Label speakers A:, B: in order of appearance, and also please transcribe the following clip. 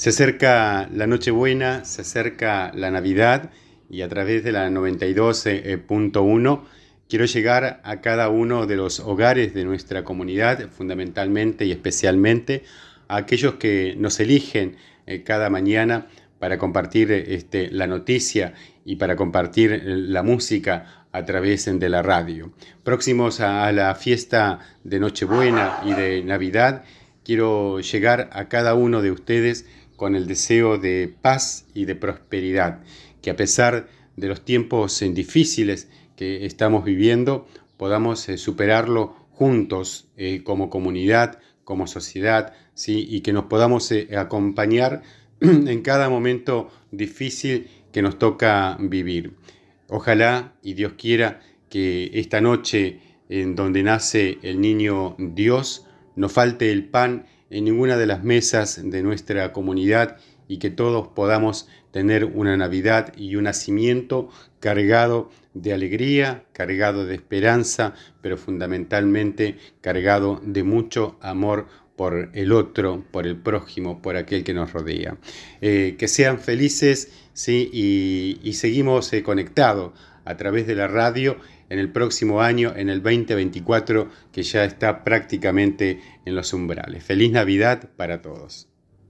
A: Se acerca la Nochebuena, se acerca la Navidad y a través de la 92.1 quiero llegar a cada uno de los hogares de nuestra comunidad, fundamentalmente y especialmente a aquellos que nos eligen eh, cada mañana para compartir este, la noticia y para compartir la música a través de la radio. Próximos a la fiesta de Nochebuena y de Navidad, quiero llegar a cada uno de ustedes con el deseo de paz y de prosperidad, que a pesar de los tiempos difíciles que estamos viviendo, podamos eh, superarlo juntos eh, como comunidad, como sociedad, ¿sí? y que nos podamos eh, acompañar en cada momento difícil que nos toca vivir. Ojalá y Dios quiera que esta noche en donde nace el niño Dios, no falte el pan en ninguna de las mesas de nuestra comunidad y que todos podamos tener una Navidad y un nacimiento cargado de alegría, cargado de esperanza, pero fundamentalmente cargado de mucho amor por el otro, por el prójimo, por aquel que nos rodea. Eh, que sean felices ¿sí? y, seguimos eh, conectados a través de la radio en el próximo año, en el 2024, que ya está prácticamente en los umbrales. Feliz Navidad para todos.